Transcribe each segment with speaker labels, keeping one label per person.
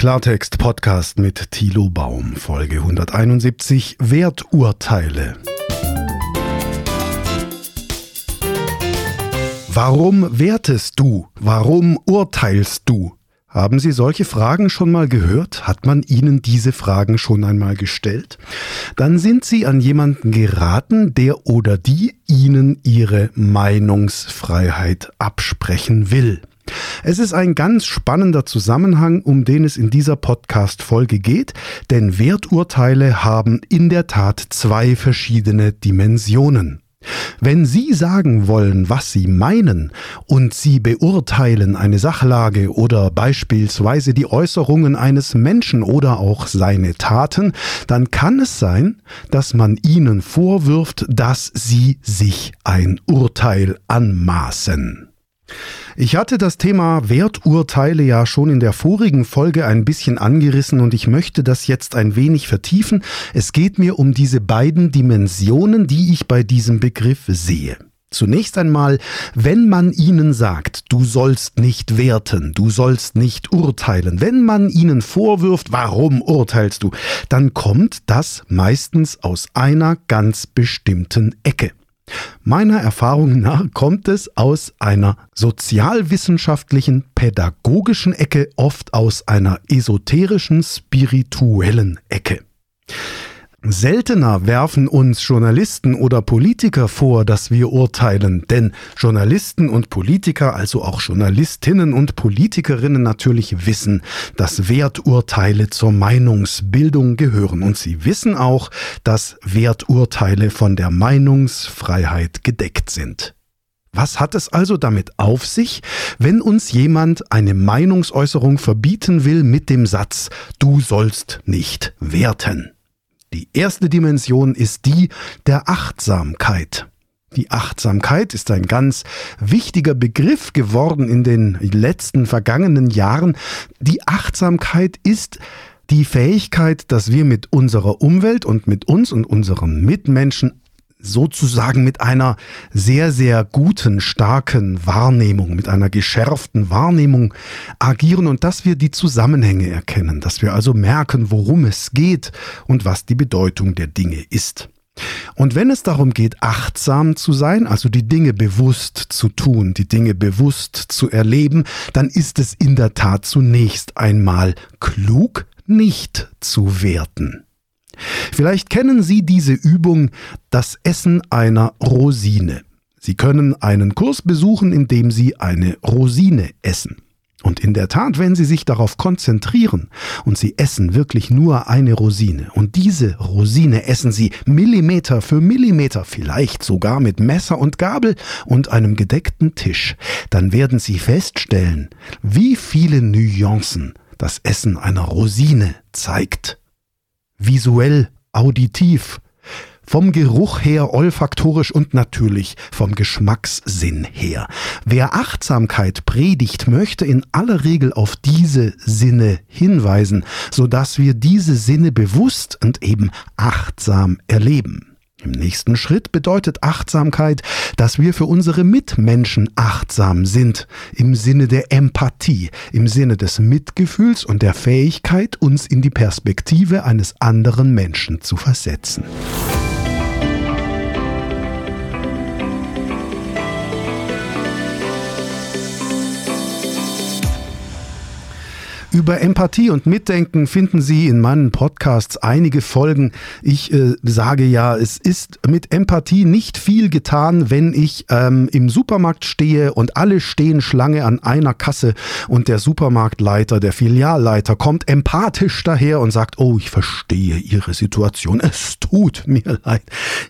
Speaker 1: Klartext Podcast mit Thilo Baum, Folge 171 Werturteile. Warum wertest du? Warum urteilst du? Haben Sie solche Fragen schon mal gehört? Hat man Ihnen diese Fragen schon einmal gestellt? Dann sind Sie an jemanden geraten, der oder die Ihnen Ihre Meinungsfreiheit absprechen will. Es ist ein ganz spannender Zusammenhang, um den es in dieser Podcast-Folge geht, denn Werturteile haben in der Tat zwei verschiedene Dimensionen. Wenn Sie sagen wollen, was Sie meinen, und Sie beurteilen eine Sachlage oder beispielsweise die Äußerungen eines Menschen oder auch seine Taten, dann kann es sein, dass man Ihnen vorwirft, dass Sie sich ein Urteil anmaßen. Ich hatte das Thema Werturteile ja schon in der vorigen Folge ein bisschen angerissen und ich möchte das jetzt ein wenig vertiefen. Es geht mir um diese beiden Dimensionen, die ich bei diesem Begriff sehe. Zunächst einmal, wenn man ihnen sagt, du sollst nicht werten, du sollst nicht urteilen, wenn man ihnen vorwirft, warum urteilst du, dann kommt das meistens aus einer ganz bestimmten Ecke. Meiner Erfahrung nach kommt es aus einer sozialwissenschaftlichen, pädagogischen Ecke, oft aus einer esoterischen, spirituellen Ecke. Seltener werfen uns Journalisten oder Politiker vor, dass wir urteilen, denn Journalisten und Politiker, also auch Journalistinnen und Politikerinnen natürlich wissen, dass Werturteile zur Meinungsbildung gehören und sie wissen auch, dass Werturteile von der Meinungsfreiheit gedeckt sind. Was hat es also damit auf sich, wenn uns jemand eine Meinungsäußerung verbieten will mit dem Satz, du sollst nicht werten? Die erste Dimension ist die der Achtsamkeit. Die Achtsamkeit ist ein ganz wichtiger Begriff geworden in den letzten vergangenen Jahren. Die Achtsamkeit ist die Fähigkeit, dass wir mit unserer Umwelt und mit uns und unseren Mitmenschen sozusagen mit einer sehr, sehr guten, starken Wahrnehmung, mit einer geschärften Wahrnehmung agieren und dass wir die Zusammenhänge erkennen, dass wir also merken, worum es geht und was die Bedeutung der Dinge ist. Und wenn es darum geht, achtsam zu sein, also die Dinge bewusst zu tun, die Dinge bewusst zu erleben, dann ist es in der Tat zunächst einmal klug, nicht zu werten. Vielleicht kennen Sie diese Übung, das Essen einer Rosine. Sie können einen Kurs besuchen, in dem Sie eine Rosine essen. Und in der Tat, wenn Sie sich darauf konzentrieren und Sie essen wirklich nur eine Rosine und diese Rosine essen Sie Millimeter für Millimeter, vielleicht sogar mit Messer und Gabel und einem gedeckten Tisch, dann werden Sie feststellen, wie viele Nuancen das Essen einer Rosine zeigt visuell, auditiv, vom Geruch her, olfaktorisch und natürlich vom Geschmackssinn her. Wer Achtsamkeit predigt, möchte in aller Regel auf diese Sinne hinweisen, sodass wir diese Sinne bewusst und eben achtsam erleben. Im nächsten Schritt bedeutet Achtsamkeit, dass wir für unsere Mitmenschen achtsam sind, im Sinne der Empathie, im Sinne des Mitgefühls und der Fähigkeit, uns in die Perspektive eines anderen Menschen zu versetzen. Über Empathie und Mitdenken finden Sie in meinen Podcasts einige Folgen. Ich äh, sage ja, es ist mit Empathie nicht viel getan, wenn ich ähm, im Supermarkt stehe und alle stehen Schlange an einer Kasse und der Supermarktleiter, der Filialleiter kommt empathisch daher und sagt, oh, ich verstehe Ihre Situation. Es tut mir leid.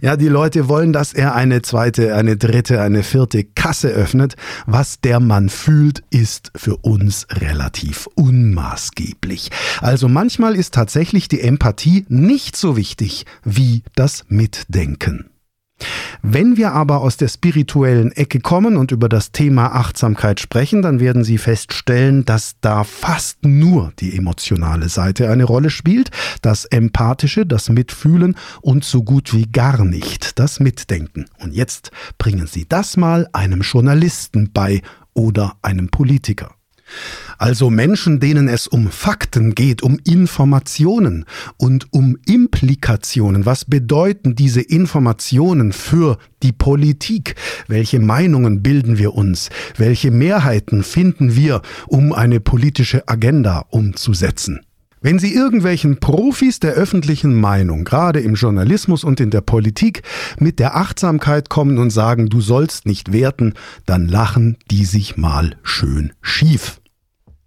Speaker 1: Ja, die Leute wollen, dass er eine zweite, eine dritte, eine vierte Kasse öffnet. Was der Mann fühlt, ist für uns relativ unmöglich unmaßgeblich. Also manchmal ist tatsächlich die Empathie nicht so wichtig wie das Mitdenken. Wenn wir aber aus der spirituellen Ecke kommen und über das Thema Achtsamkeit sprechen, dann werden Sie feststellen, dass da fast nur die emotionale Seite eine Rolle spielt, das Empathische, das Mitfühlen und so gut wie gar nicht das Mitdenken. Und jetzt bringen Sie das mal einem Journalisten bei oder einem Politiker. Also Menschen, denen es um Fakten geht, um Informationen und um Implikationen. Was bedeuten diese Informationen für die Politik? Welche Meinungen bilden wir uns? Welche Mehrheiten finden wir, um eine politische Agenda umzusetzen? Wenn Sie irgendwelchen Profis der öffentlichen Meinung, gerade im Journalismus und in der Politik, mit der Achtsamkeit kommen und sagen, du sollst nicht werten, dann lachen die sich mal schön schief.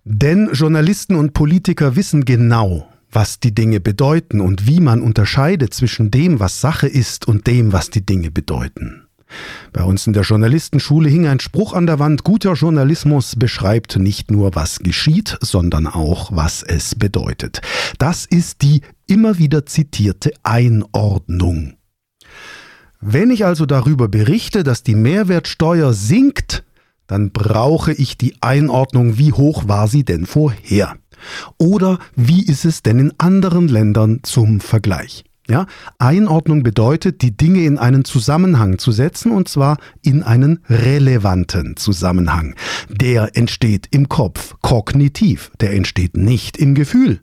Speaker 1: Denn Journalisten und Politiker wissen genau, was die Dinge bedeuten und wie man unterscheidet zwischen dem, was Sache ist und dem, was die Dinge bedeuten. Bei uns in der Journalistenschule hing ein Spruch an der Wand, guter Journalismus beschreibt nicht nur, was geschieht, sondern auch, was es bedeutet. Das ist die immer wieder zitierte Einordnung. Wenn ich also darüber berichte, dass die Mehrwertsteuer sinkt, dann brauche ich die Einordnung, wie hoch war sie denn vorher? Oder wie ist es denn in anderen Ländern zum Vergleich? Ja, Einordnung bedeutet, die Dinge in einen Zusammenhang zu setzen und zwar in einen relevanten Zusammenhang. Der entsteht im Kopf, kognitiv, der entsteht nicht im Gefühl.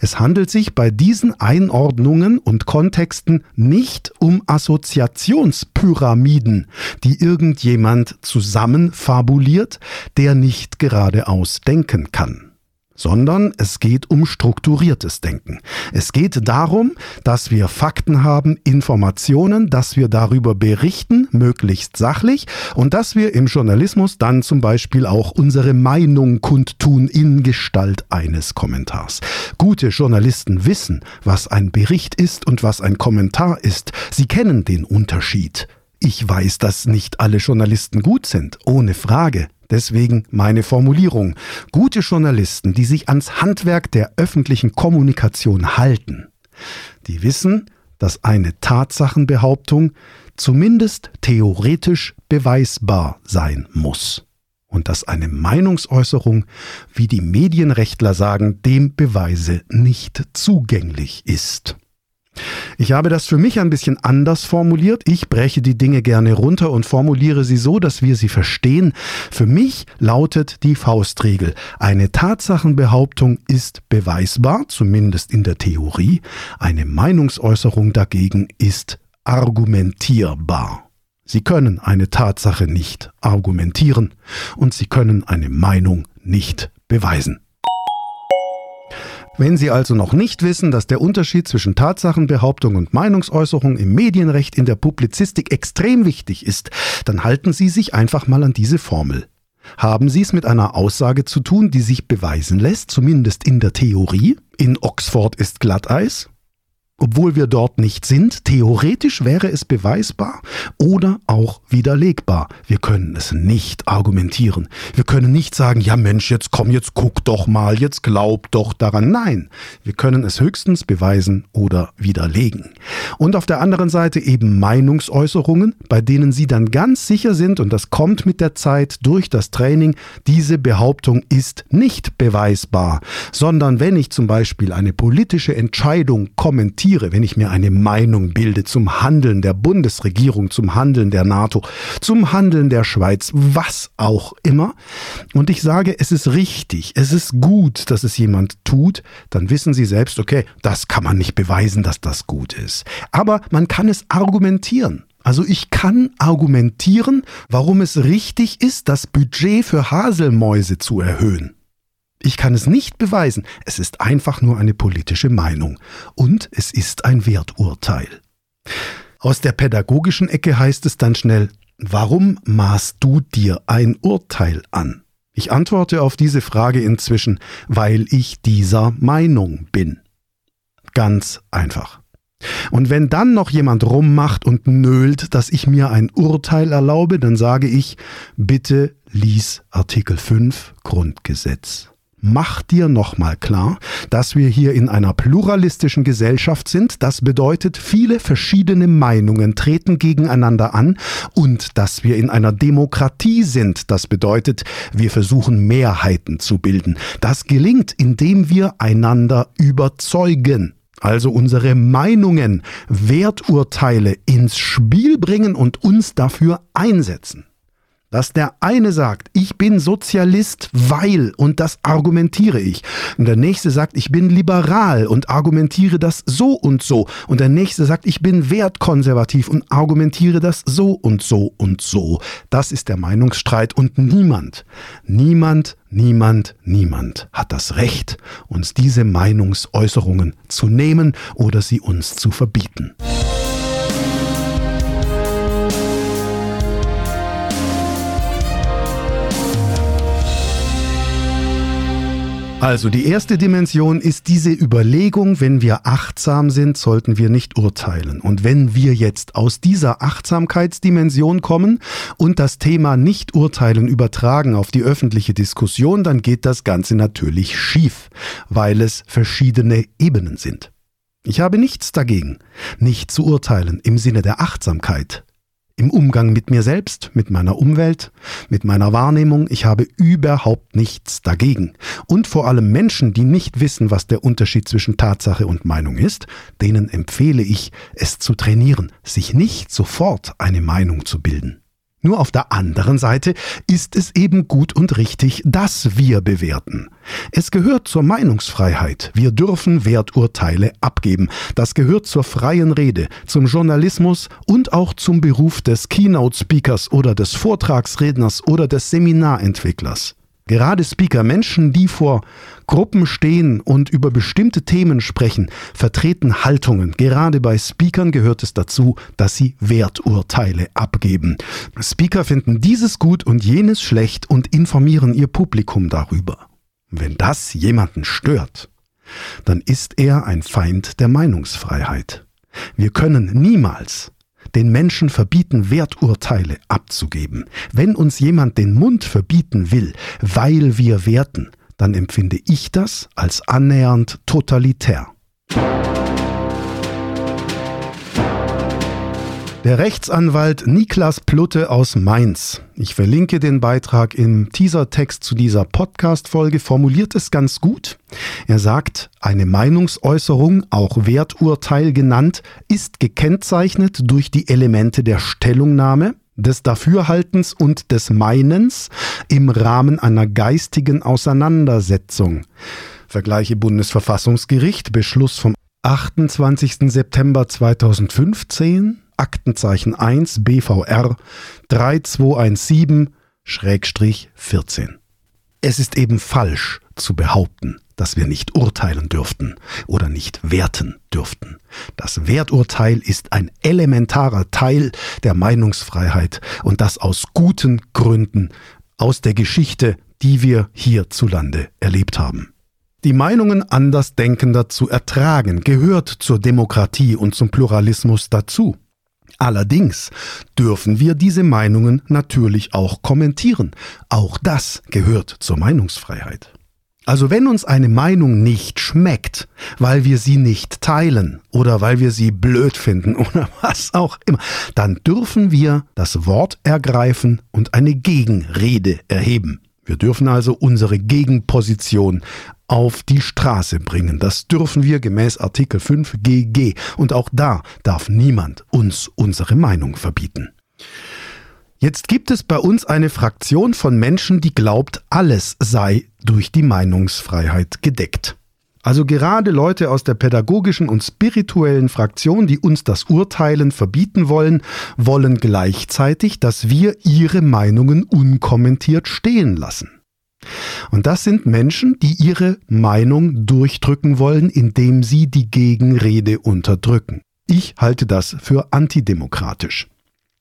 Speaker 1: Es handelt sich bei diesen Einordnungen und Kontexten nicht um Assoziationspyramiden, die irgendjemand zusammenfabuliert, der nicht geradeaus denken kann sondern es geht um strukturiertes Denken. Es geht darum, dass wir Fakten haben, Informationen, dass wir darüber berichten, möglichst sachlich, und dass wir im Journalismus dann zum Beispiel auch unsere Meinung kundtun in Gestalt eines Kommentars. Gute Journalisten wissen, was ein Bericht ist und was ein Kommentar ist. Sie kennen den Unterschied. Ich weiß, dass nicht alle Journalisten gut sind, ohne Frage. Deswegen meine Formulierung. Gute Journalisten, die sich ans Handwerk der öffentlichen Kommunikation halten, die wissen, dass eine Tatsachenbehauptung zumindest theoretisch beweisbar sein muss und dass eine Meinungsäußerung, wie die Medienrechtler sagen, dem Beweise nicht zugänglich ist. Ich habe das für mich ein bisschen anders formuliert. Ich breche die Dinge gerne runter und formuliere sie so, dass wir sie verstehen. Für mich lautet die Faustregel. Eine Tatsachenbehauptung ist beweisbar, zumindest in der Theorie. Eine Meinungsäußerung dagegen ist argumentierbar. Sie können eine Tatsache nicht argumentieren und Sie können eine Meinung nicht beweisen. Wenn Sie also noch nicht wissen, dass der Unterschied zwischen Tatsachenbehauptung und Meinungsäußerung im Medienrecht in der Publizistik extrem wichtig ist, dann halten Sie sich einfach mal an diese Formel. Haben Sie es mit einer Aussage zu tun, die sich beweisen lässt, zumindest in der Theorie? In Oxford ist Glatteis? Obwohl wir dort nicht sind. Theoretisch wäre es beweisbar oder auch widerlegbar. Wir können es nicht argumentieren. Wir können nicht sagen, ja Mensch, jetzt komm, jetzt guck doch mal, jetzt glaub doch daran. Nein, wir können es höchstens beweisen oder widerlegen. Und auf der anderen Seite eben Meinungsäußerungen, bei denen Sie dann ganz sicher sind, und das kommt mit der Zeit durch das Training, diese Behauptung ist nicht beweisbar, sondern wenn ich zum Beispiel eine politische Entscheidung kommentiere, diskutiere, wenn ich mir eine Meinung bilde zum Handeln der Bundesregierung, zum Handeln der NATO, zum Handeln der Schweiz, was auch immer, und ich sage, es ist richtig, es ist gut, dass es jemand tut, dann wissen Sie selbst, okay, das kann man nicht beweisen, dass das gut ist. Aber man kann es argumentieren. Also ich kann argumentieren, warum es richtig ist, das Budget für Haselmäuse zu erhöhen. Ich kann es nicht beweisen, es ist einfach nur eine politische Meinung und es ist ein Werturteil. Aus der pädagogischen Ecke heißt es dann schnell, warum maßt du dir ein Urteil an? Ich antworte auf diese Frage inzwischen, weil ich dieser Meinung bin. Ganz einfach. Und wenn dann noch jemand rummacht und nölt, dass ich mir ein Urteil erlaube, dann sage ich, bitte lies Artikel 5 Grundgesetz mach dir nochmal klar, dass wir hier in einer pluralistischen Gesellschaft sind. Das bedeutet, viele verschiedene Meinungen treten gegeneinander an und dass wir in einer Demokratie sind. Das bedeutet, wir versuchen Mehrheiten zu bilden. Das gelingt, indem wir einander überzeugen also unsere Meinungen, Werturteile ins Spiel bringen und uns dafür einsetzen. Dass der eine sagt, ich bin Sozialist, weil, und das argumentiere ich. Und der nächste sagt, ich bin liberal und argumentiere das so und so. Und der nächste sagt, ich bin wertkonservativ und argumentiere das so und so und so. Das ist der Meinungsstreit und niemand, niemand, niemand, niemand hat das Recht, uns diese Meinungsäußerungen zu nehmen oder sie uns zu verbieten. Also die erste Dimension ist diese Überlegung, wenn wir achtsam sind, sollten wir nicht urteilen. Und wenn wir jetzt aus dieser Achtsamkeitsdimension kommen und das Thema nicht urteilen übertragen auf die öffentliche Diskussion, dann geht das Ganze natürlich schief, weil es verschiedene Ebenen sind. Ich habe nichts dagegen, nicht zu urteilen im Sinne der Achtsamkeit im Umgang mit mir selbst, mit meiner Umwelt, mit meiner Wahrnehmung. Ich habe überhaupt nichts dagegen. Und vor allem Menschen, die nicht wissen, was der Unterschied zwischen Tatsache und Meinung ist, denen empfehle ich, es zu trainieren, sich nicht sofort eine Meinung zu bilden. Nur auf der anderen Seite ist es eben gut und richtig, dass wir bewerten. Es gehört zur Meinungsfreiheit. Wir dürfen Werturteile abgeben. Das gehört zur freien Rede, zum Journalismus und auch zum Beruf des Keynote-Speakers oder des Vortragsredners oder des Seminarentwicklers. Gerade Speaker, Menschen, die vor Gruppen stehen und über bestimmte Themen sprechen, vertreten Haltungen. Gerade bei Speakern gehört es dazu, dass sie Werturteile abgeben. Speaker finden dieses gut und jenes schlecht und informieren ihr Publikum darüber. Wenn das jemanden stört, dann ist er ein Feind der Meinungsfreiheit. Wir können niemals den Menschen verbieten, Werturteile abzugeben. Wenn uns jemand den Mund verbieten will, weil wir werten, dann empfinde ich das als annähernd totalitär. Der Rechtsanwalt Niklas Plutte aus Mainz, ich verlinke den Beitrag im Teasertext zu dieser Podcast-Folge, formuliert es ganz gut. Er sagt, eine Meinungsäußerung, auch Werturteil genannt, ist gekennzeichnet durch die Elemente der Stellungnahme, des Dafürhaltens und des Meinens im Rahmen einer geistigen Auseinandersetzung. Vergleiche Bundesverfassungsgericht, Beschluss vom 28. September 2015, Aktenzeichen 1 BVR 3217-14. Es ist eben falsch zu behaupten, dass wir nicht urteilen dürften oder nicht werten dürften. Das Werturteil ist ein elementarer Teil der Meinungsfreiheit und das aus guten Gründen aus der Geschichte, die wir hierzulande erlebt haben. Die Meinungen Andersdenkender zu ertragen gehört zur Demokratie und zum Pluralismus dazu. Allerdings dürfen wir diese Meinungen natürlich auch kommentieren. Auch das gehört zur Meinungsfreiheit. Also wenn uns eine Meinung nicht schmeckt, weil wir sie nicht teilen oder weil wir sie blöd finden oder was auch immer, dann dürfen wir das Wort ergreifen und eine Gegenrede erheben. Wir dürfen also unsere Gegenposition auf die Straße bringen. Das dürfen wir gemäß Artikel 5 GG. Und auch da darf niemand uns unsere Meinung verbieten. Jetzt gibt es bei uns eine Fraktion von Menschen, die glaubt, alles sei durch die Meinungsfreiheit gedeckt. Also gerade Leute aus der pädagogischen und spirituellen Fraktion, die uns das Urteilen verbieten wollen, wollen gleichzeitig, dass wir ihre Meinungen unkommentiert stehen lassen. Und das sind Menschen, die ihre Meinung durchdrücken wollen, indem sie die Gegenrede unterdrücken. Ich halte das für antidemokratisch.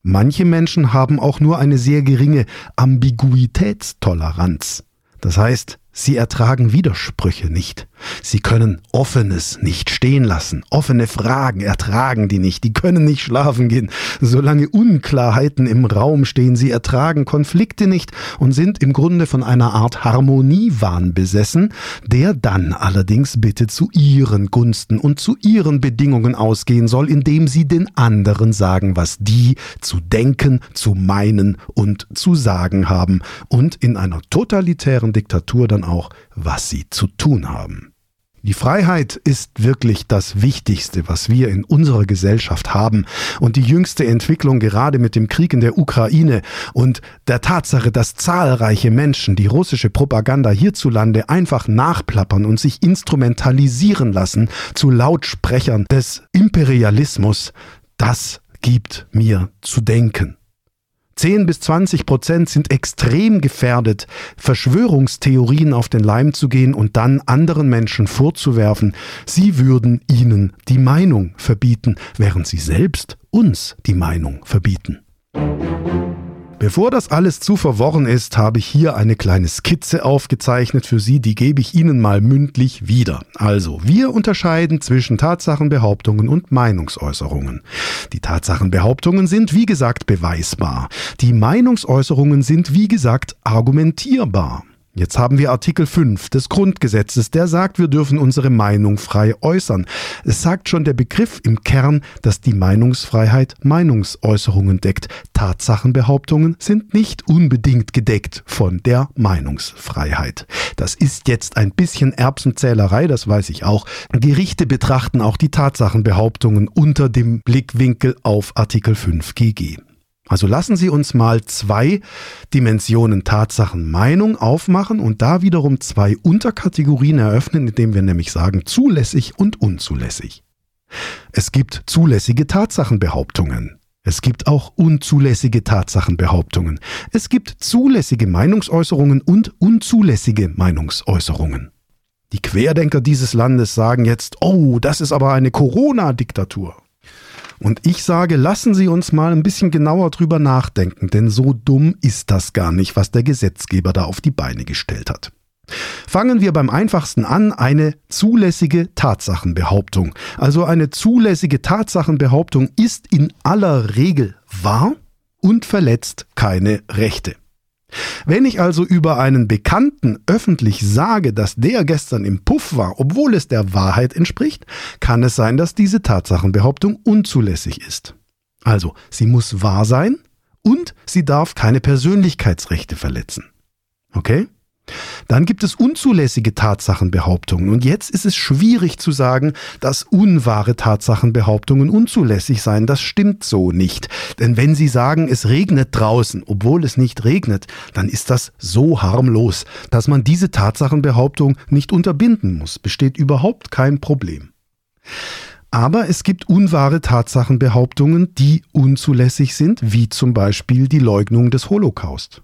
Speaker 1: Manche Menschen haben auch nur eine sehr geringe Ambiguitätstoleranz. Das heißt, Sie ertragen Widersprüche nicht. Sie können Offenes nicht stehen lassen. Offene Fragen ertragen die nicht. Die können nicht schlafen gehen. Solange Unklarheiten im Raum stehen, sie ertragen Konflikte nicht und sind im Grunde von einer Art Harmoniewahn besessen, der dann allerdings bitte zu ihren Gunsten und zu ihren Bedingungen ausgehen soll, indem sie den anderen sagen, was die zu denken, zu meinen und zu sagen haben und in einer totalitären Diktatur dann auch, was sie zu tun haben. Die Freiheit ist wirklich das Wichtigste, was wir in unserer Gesellschaft haben. Und die jüngste Entwicklung gerade mit dem Krieg in der Ukraine und der Tatsache, dass zahlreiche Menschen die russische Propaganda hierzulande einfach nachplappern und sich instrumentalisieren lassen zu Lautsprechern des Imperialismus, das gibt mir zu denken. 10 bis 20 Prozent sind extrem gefährdet, Verschwörungstheorien auf den Leim zu gehen und dann anderen Menschen vorzuwerfen, sie würden ihnen die Meinung verbieten, während sie selbst uns die Meinung verbieten. Bevor das alles zu verworren ist, habe ich hier eine kleine Skizze aufgezeichnet für Sie, die gebe ich Ihnen mal mündlich wieder. Also, wir unterscheiden zwischen Tatsachenbehauptungen und Meinungsäußerungen. Die Tatsachenbehauptungen sind, wie gesagt, beweisbar. Die Meinungsäußerungen sind, wie gesagt, argumentierbar. Jetzt haben wir Artikel 5 des Grundgesetzes, der sagt, wir dürfen unsere Meinung frei äußern. Es sagt schon der Begriff im Kern, dass die Meinungsfreiheit Meinungsäußerungen deckt. Tatsachenbehauptungen sind nicht unbedingt gedeckt von der Meinungsfreiheit. Das ist jetzt ein bisschen Erbsenzählerei, das weiß ich auch. Gerichte betrachten auch die Tatsachenbehauptungen unter dem Blickwinkel auf Artikel 5 GG. Also lassen Sie uns mal zwei Dimensionen Tatsachen Meinung aufmachen und da wiederum zwei Unterkategorien eröffnen, indem wir nämlich sagen zulässig und unzulässig. Es gibt zulässige Tatsachenbehauptungen. Es gibt auch unzulässige Tatsachenbehauptungen. Es gibt zulässige Meinungsäußerungen und unzulässige Meinungsäußerungen. Die Querdenker dieses Landes sagen jetzt, oh, das ist aber eine Corona-Diktatur. Und ich sage, lassen Sie uns mal ein bisschen genauer drüber nachdenken, denn so dumm ist das gar nicht, was der Gesetzgeber da auf die Beine gestellt hat. Fangen wir beim einfachsten an, eine zulässige Tatsachenbehauptung. Also eine zulässige Tatsachenbehauptung ist in aller Regel wahr und verletzt keine Rechte. Wenn ich also über einen Bekannten öffentlich sage, dass der gestern im Puff war, obwohl es der Wahrheit entspricht, kann es sein, dass diese Tatsachenbehauptung unzulässig ist. Also, sie muss wahr sein und sie darf keine Persönlichkeitsrechte verletzen. Okay? Dann gibt es unzulässige Tatsachenbehauptungen. Und jetzt ist es schwierig zu sagen, dass unwahre Tatsachenbehauptungen unzulässig seien. Das stimmt so nicht. Denn wenn Sie sagen, es regnet draußen, obwohl es nicht regnet, dann ist das so harmlos, dass man diese Tatsachenbehauptung nicht unterbinden muss. Besteht überhaupt kein Problem. Aber es gibt unwahre Tatsachenbehauptungen, die unzulässig sind, wie zum Beispiel die Leugnung des Holocaust.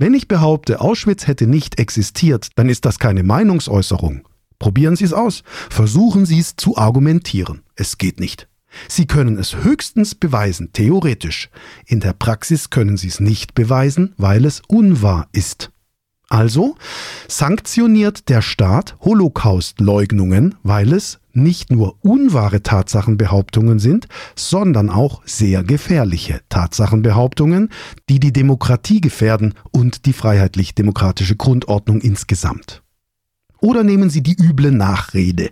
Speaker 1: Wenn ich behaupte, Auschwitz hätte nicht existiert, dann ist das keine Meinungsäußerung. Probieren Sie es aus. Versuchen Sie es zu argumentieren. Es geht nicht. Sie können es höchstens beweisen, theoretisch. In der Praxis können Sie es nicht beweisen, weil es unwahr ist. Also sanktioniert der Staat Holocaust-Leugnungen, weil es nicht nur unwahre Tatsachenbehauptungen sind, sondern auch sehr gefährliche Tatsachenbehauptungen, die die Demokratie gefährden und die freiheitlich-demokratische Grundordnung insgesamt. Oder nehmen Sie die üble Nachrede.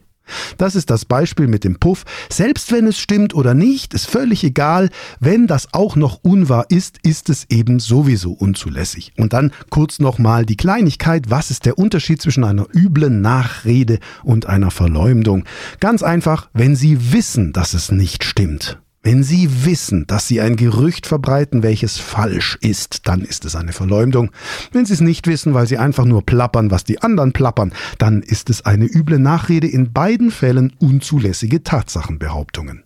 Speaker 1: Das ist das Beispiel mit dem Puff. Selbst wenn es stimmt oder nicht, ist völlig egal. Wenn das auch noch unwahr ist, ist es eben sowieso unzulässig. Und dann kurz nochmal die Kleinigkeit. Was ist der Unterschied zwischen einer üblen Nachrede und einer Verleumdung? Ganz einfach, wenn Sie wissen, dass es nicht stimmt wenn Sie wissen, dass Sie ein Gerücht verbreiten, welches falsch ist, dann ist es eine Verleumdung. Wenn Sie es nicht wissen, weil Sie einfach nur plappern, was die anderen plappern, dann ist es eine üble Nachrede, in beiden Fällen unzulässige Tatsachenbehauptungen.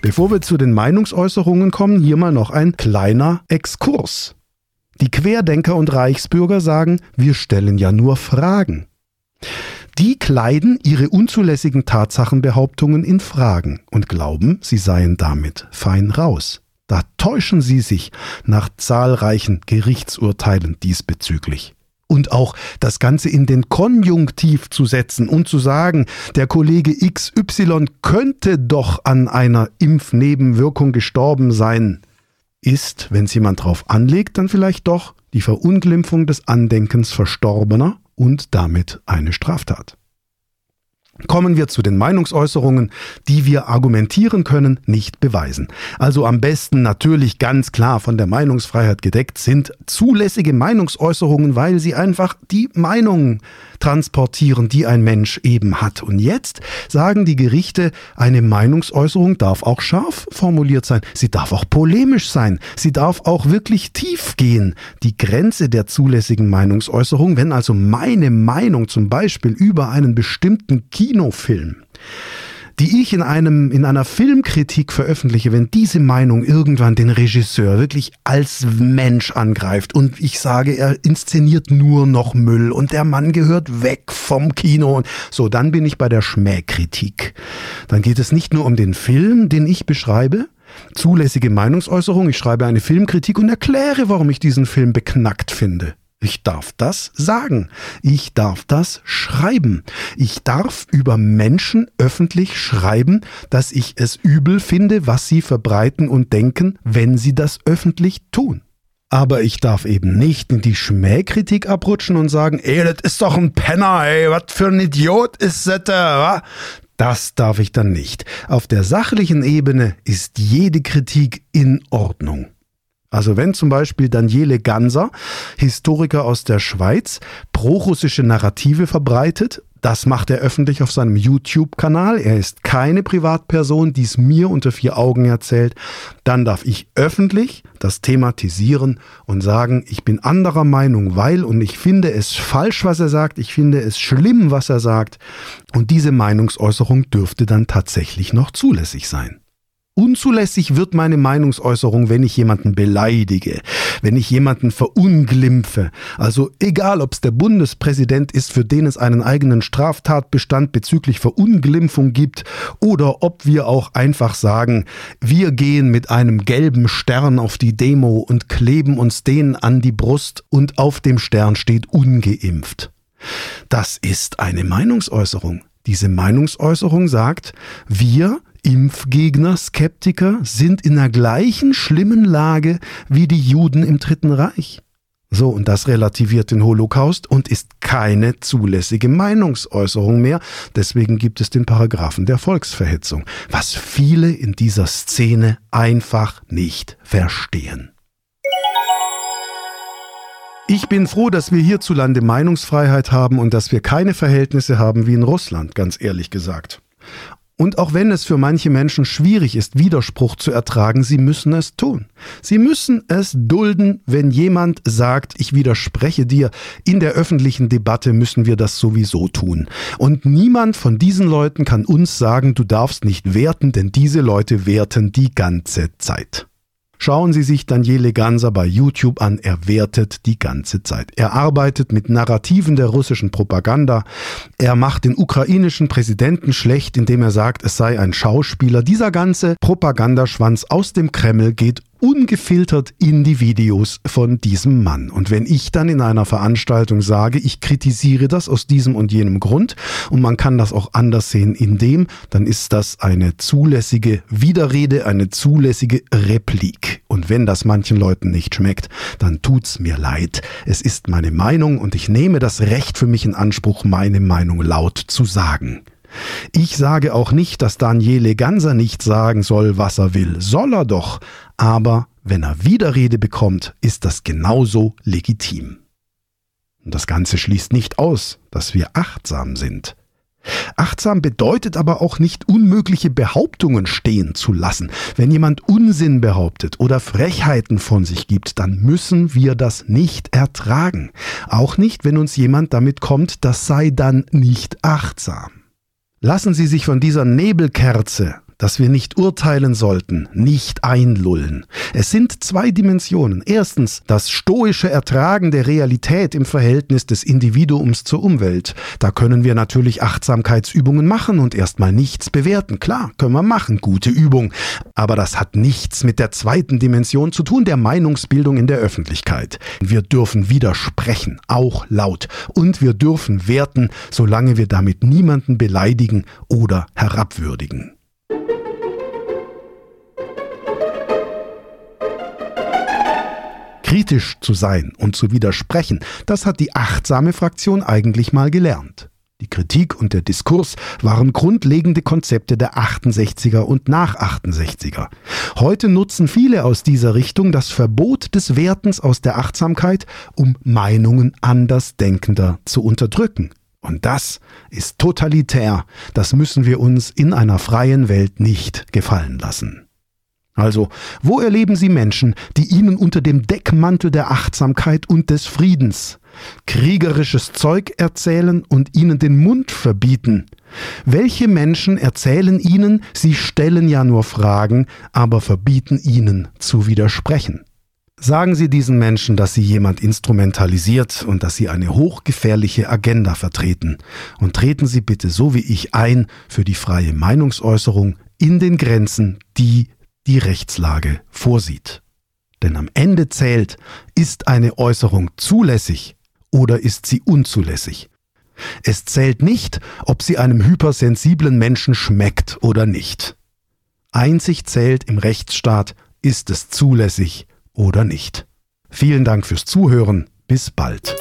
Speaker 1: Bevor wir zu den Meinungsäußerungen kommen, hier mal noch ein kleiner Exkurs. Die Querdenker und Reichsbürger sagen, wir stellen ja nur Fragen. Die kleiden ihre unzulässigen Tatsachenbehauptungen in Fragen und glauben, sie seien damit fein raus. Da täuschen sie sich nach zahlreichen Gerichtsurteilen diesbezüglich. Und auch das Ganze in den Konjunktiv zu setzen und zu sagen, der Kollege XY könnte doch an einer Impfnebenwirkung gestorben sein, ist, wenn es jemand drauf anlegt, dann vielleicht doch die Verunglimpfung des Andenkens Verstorbener und damit eine Straftat. Kommen wir zu den Meinungsäußerungen, die wir argumentieren können, nicht beweisen. Also am besten natürlich ganz klar von der Meinungsfreiheit gedeckt sind zulässige Meinungsäußerungen, weil sie einfach die Meinungen transportieren, die ein Mensch eben hat. Und jetzt sagen die Gerichte, eine Meinungsäußerung darf auch scharf formuliert sein, sie darf auch polemisch sein, sie darf auch wirklich tief gehen. Die Grenze der zulässigen Meinungsäußerung, wenn also meine Meinung zum Beispiel über einen bestimmten Kinofilm die ich in einem, in einer Filmkritik veröffentliche, wenn diese Meinung irgendwann den Regisseur wirklich als Mensch angreift und ich sage, er inszeniert nur noch Müll und der Mann gehört weg vom Kino und so, dann bin ich bei der Schmähkritik. Dann geht es nicht nur um den Film, den ich beschreibe, zulässige Meinungsäußerung, ich schreibe eine Filmkritik und erkläre, warum ich diesen Film beknackt finde. Ich darf das sagen. Ich darf das schreiben. Ich darf über Menschen öffentlich schreiben, dass ich es übel finde, was sie verbreiten und denken, wenn sie das öffentlich tun. Aber ich darf eben nicht in die Schmähkritik abrutschen und sagen, ey, das ist doch ein Penner, ey, was für ein Idiot ist das da? Das darf ich dann nicht. Auf der sachlichen Ebene ist jede Kritik in Ordnung. Also wenn zum Beispiel Daniele Ganser, Historiker aus der Schweiz, prorussische Narrative verbreitet, das macht er öffentlich auf seinem YouTube-Kanal. Er ist keine Privatperson, die es mir unter vier Augen erzählt. Dann darf ich öffentlich das thematisieren und sagen, ich bin anderer Meinung, weil und ich finde es falsch, was er sagt, ich finde es schlimm, was er sagt. Und diese Meinungsäußerung dürfte dann tatsächlich noch zulässig sein. Unzulässig wird meine Meinungsäußerung, wenn ich jemanden beleidige, wenn ich jemanden verunglimpfe. Also egal, ob es der Bundespräsident ist, für den es einen eigenen Straftatbestand bezüglich Verunglimpfung gibt, oder ob wir auch einfach sagen, wir gehen mit einem gelben Stern auf die Demo und kleben uns den an die Brust und auf dem Stern steht ungeimpft. Das ist eine Meinungsäußerung. Diese Meinungsäußerung sagt, wir Impfgegner, Skeptiker sind in der gleichen schlimmen Lage wie die Juden im Dritten Reich. So, und das relativiert den Holocaust und ist keine zulässige Meinungsäußerung mehr. Deswegen gibt es den Paragraphen der Volksverhetzung, was viele in dieser Szene einfach nicht verstehen. Ich bin froh, dass wir hierzulande Meinungsfreiheit haben und dass wir keine Verhältnisse haben wie in Russland, ganz ehrlich gesagt. Und auch wenn es für manche Menschen schwierig ist, Widerspruch zu ertragen, sie müssen es tun. Sie müssen es dulden, wenn jemand sagt, ich widerspreche dir. In der öffentlichen Debatte müssen wir das sowieso tun. Und niemand von diesen Leuten kann uns sagen, du darfst nicht werten, denn diese Leute werten die ganze Zeit. Schauen Sie sich Daniele Ganser bei YouTube an, er wertet die ganze Zeit. Er arbeitet mit Narrativen der russischen Propaganda. Er macht den ukrainischen Präsidenten schlecht, indem er sagt, es sei ein Schauspieler. Dieser ganze Propagandaschwanz aus dem Kreml geht ungefiltert in die Videos von diesem Mann. Und wenn ich dann in einer Veranstaltung sage, ich kritisiere das aus diesem und jenem Grund und man kann das auch anders sehen in dem, dann ist das eine zulässige Widerrede, eine zulässige Replik. Und wenn das manchen Leuten nicht schmeckt, dann tut's mir leid. Es ist meine Meinung und ich nehme das Recht für mich in Anspruch, meine Meinung laut zu sagen. Ich sage auch nicht, dass Daniele Ganser nicht sagen soll, was er will. Soll er doch. Aber wenn er Widerrede bekommt, ist das genauso legitim. Und das Ganze schließt nicht aus, dass wir achtsam sind. Achtsam bedeutet aber auch nicht unmögliche Behauptungen stehen zu lassen. Wenn jemand Unsinn behauptet oder Frechheiten von sich gibt, dann müssen wir das nicht ertragen. Auch nicht, wenn uns jemand damit kommt, das sei dann nicht achtsam. Lassen Sie sich von dieser Nebelkerze dass wir nicht urteilen sollten, nicht einlullen. Es sind zwei Dimensionen. Erstens das stoische Ertragen der Realität im Verhältnis des Individuums zur Umwelt. Da können wir natürlich Achtsamkeitsübungen machen und erstmal nichts bewerten. Klar, können wir machen, gute Übung. Aber das hat nichts mit der zweiten Dimension zu tun, der Meinungsbildung in der Öffentlichkeit. Wir dürfen widersprechen, auch laut. Und wir dürfen werten, solange wir damit niemanden beleidigen oder herabwürdigen. Kritisch zu sein und zu widersprechen, das hat die achtsame Fraktion eigentlich mal gelernt. Die Kritik und der Diskurs waren grundlegende Konzepte der 68er und nach 68er. Heute nutzen viele aus dieser Richtung das Verbot des Wertens aus der Achtsamkeit, um Meinungen Andersdenkender zu unterdrücken. Und das ist totalitär. Das müssen wir uns in einer freien Welt nicht gefallen lassen. Also, wo erleben Sie Menschen, die Ihnen unter dem Deckmantel der Achtsamkeit und des Friedens kriegerisches Zeug erzählen und Ihnen den Mund verbieten? Welche Menschen erzählen Ihnen, Sie stellen ja nur Fragen, aber verbieten Ihnen zu widersprechen? Sagen Sie diesen Menschen, dass Sie jemand instrumentalisiert und dass Sie eine hochgefährliche Agenda vertreten. Und treten Sie bitte so wie ich ein für die freie Meinungsäußerung in den Grenzen, die die Rechtslage vorsieht. Denn am Ende zählt, ist eine Äußerung zulässig oder ist sie unzulässig. Es zählt nicht, ob sie einem hypersensiblen Menschen schmeckt oder nicht. Einzig zählt im Rechtsstaat, ist es zulässig oder nicht. Vielen Dank fürs Zuhören. Bis bald.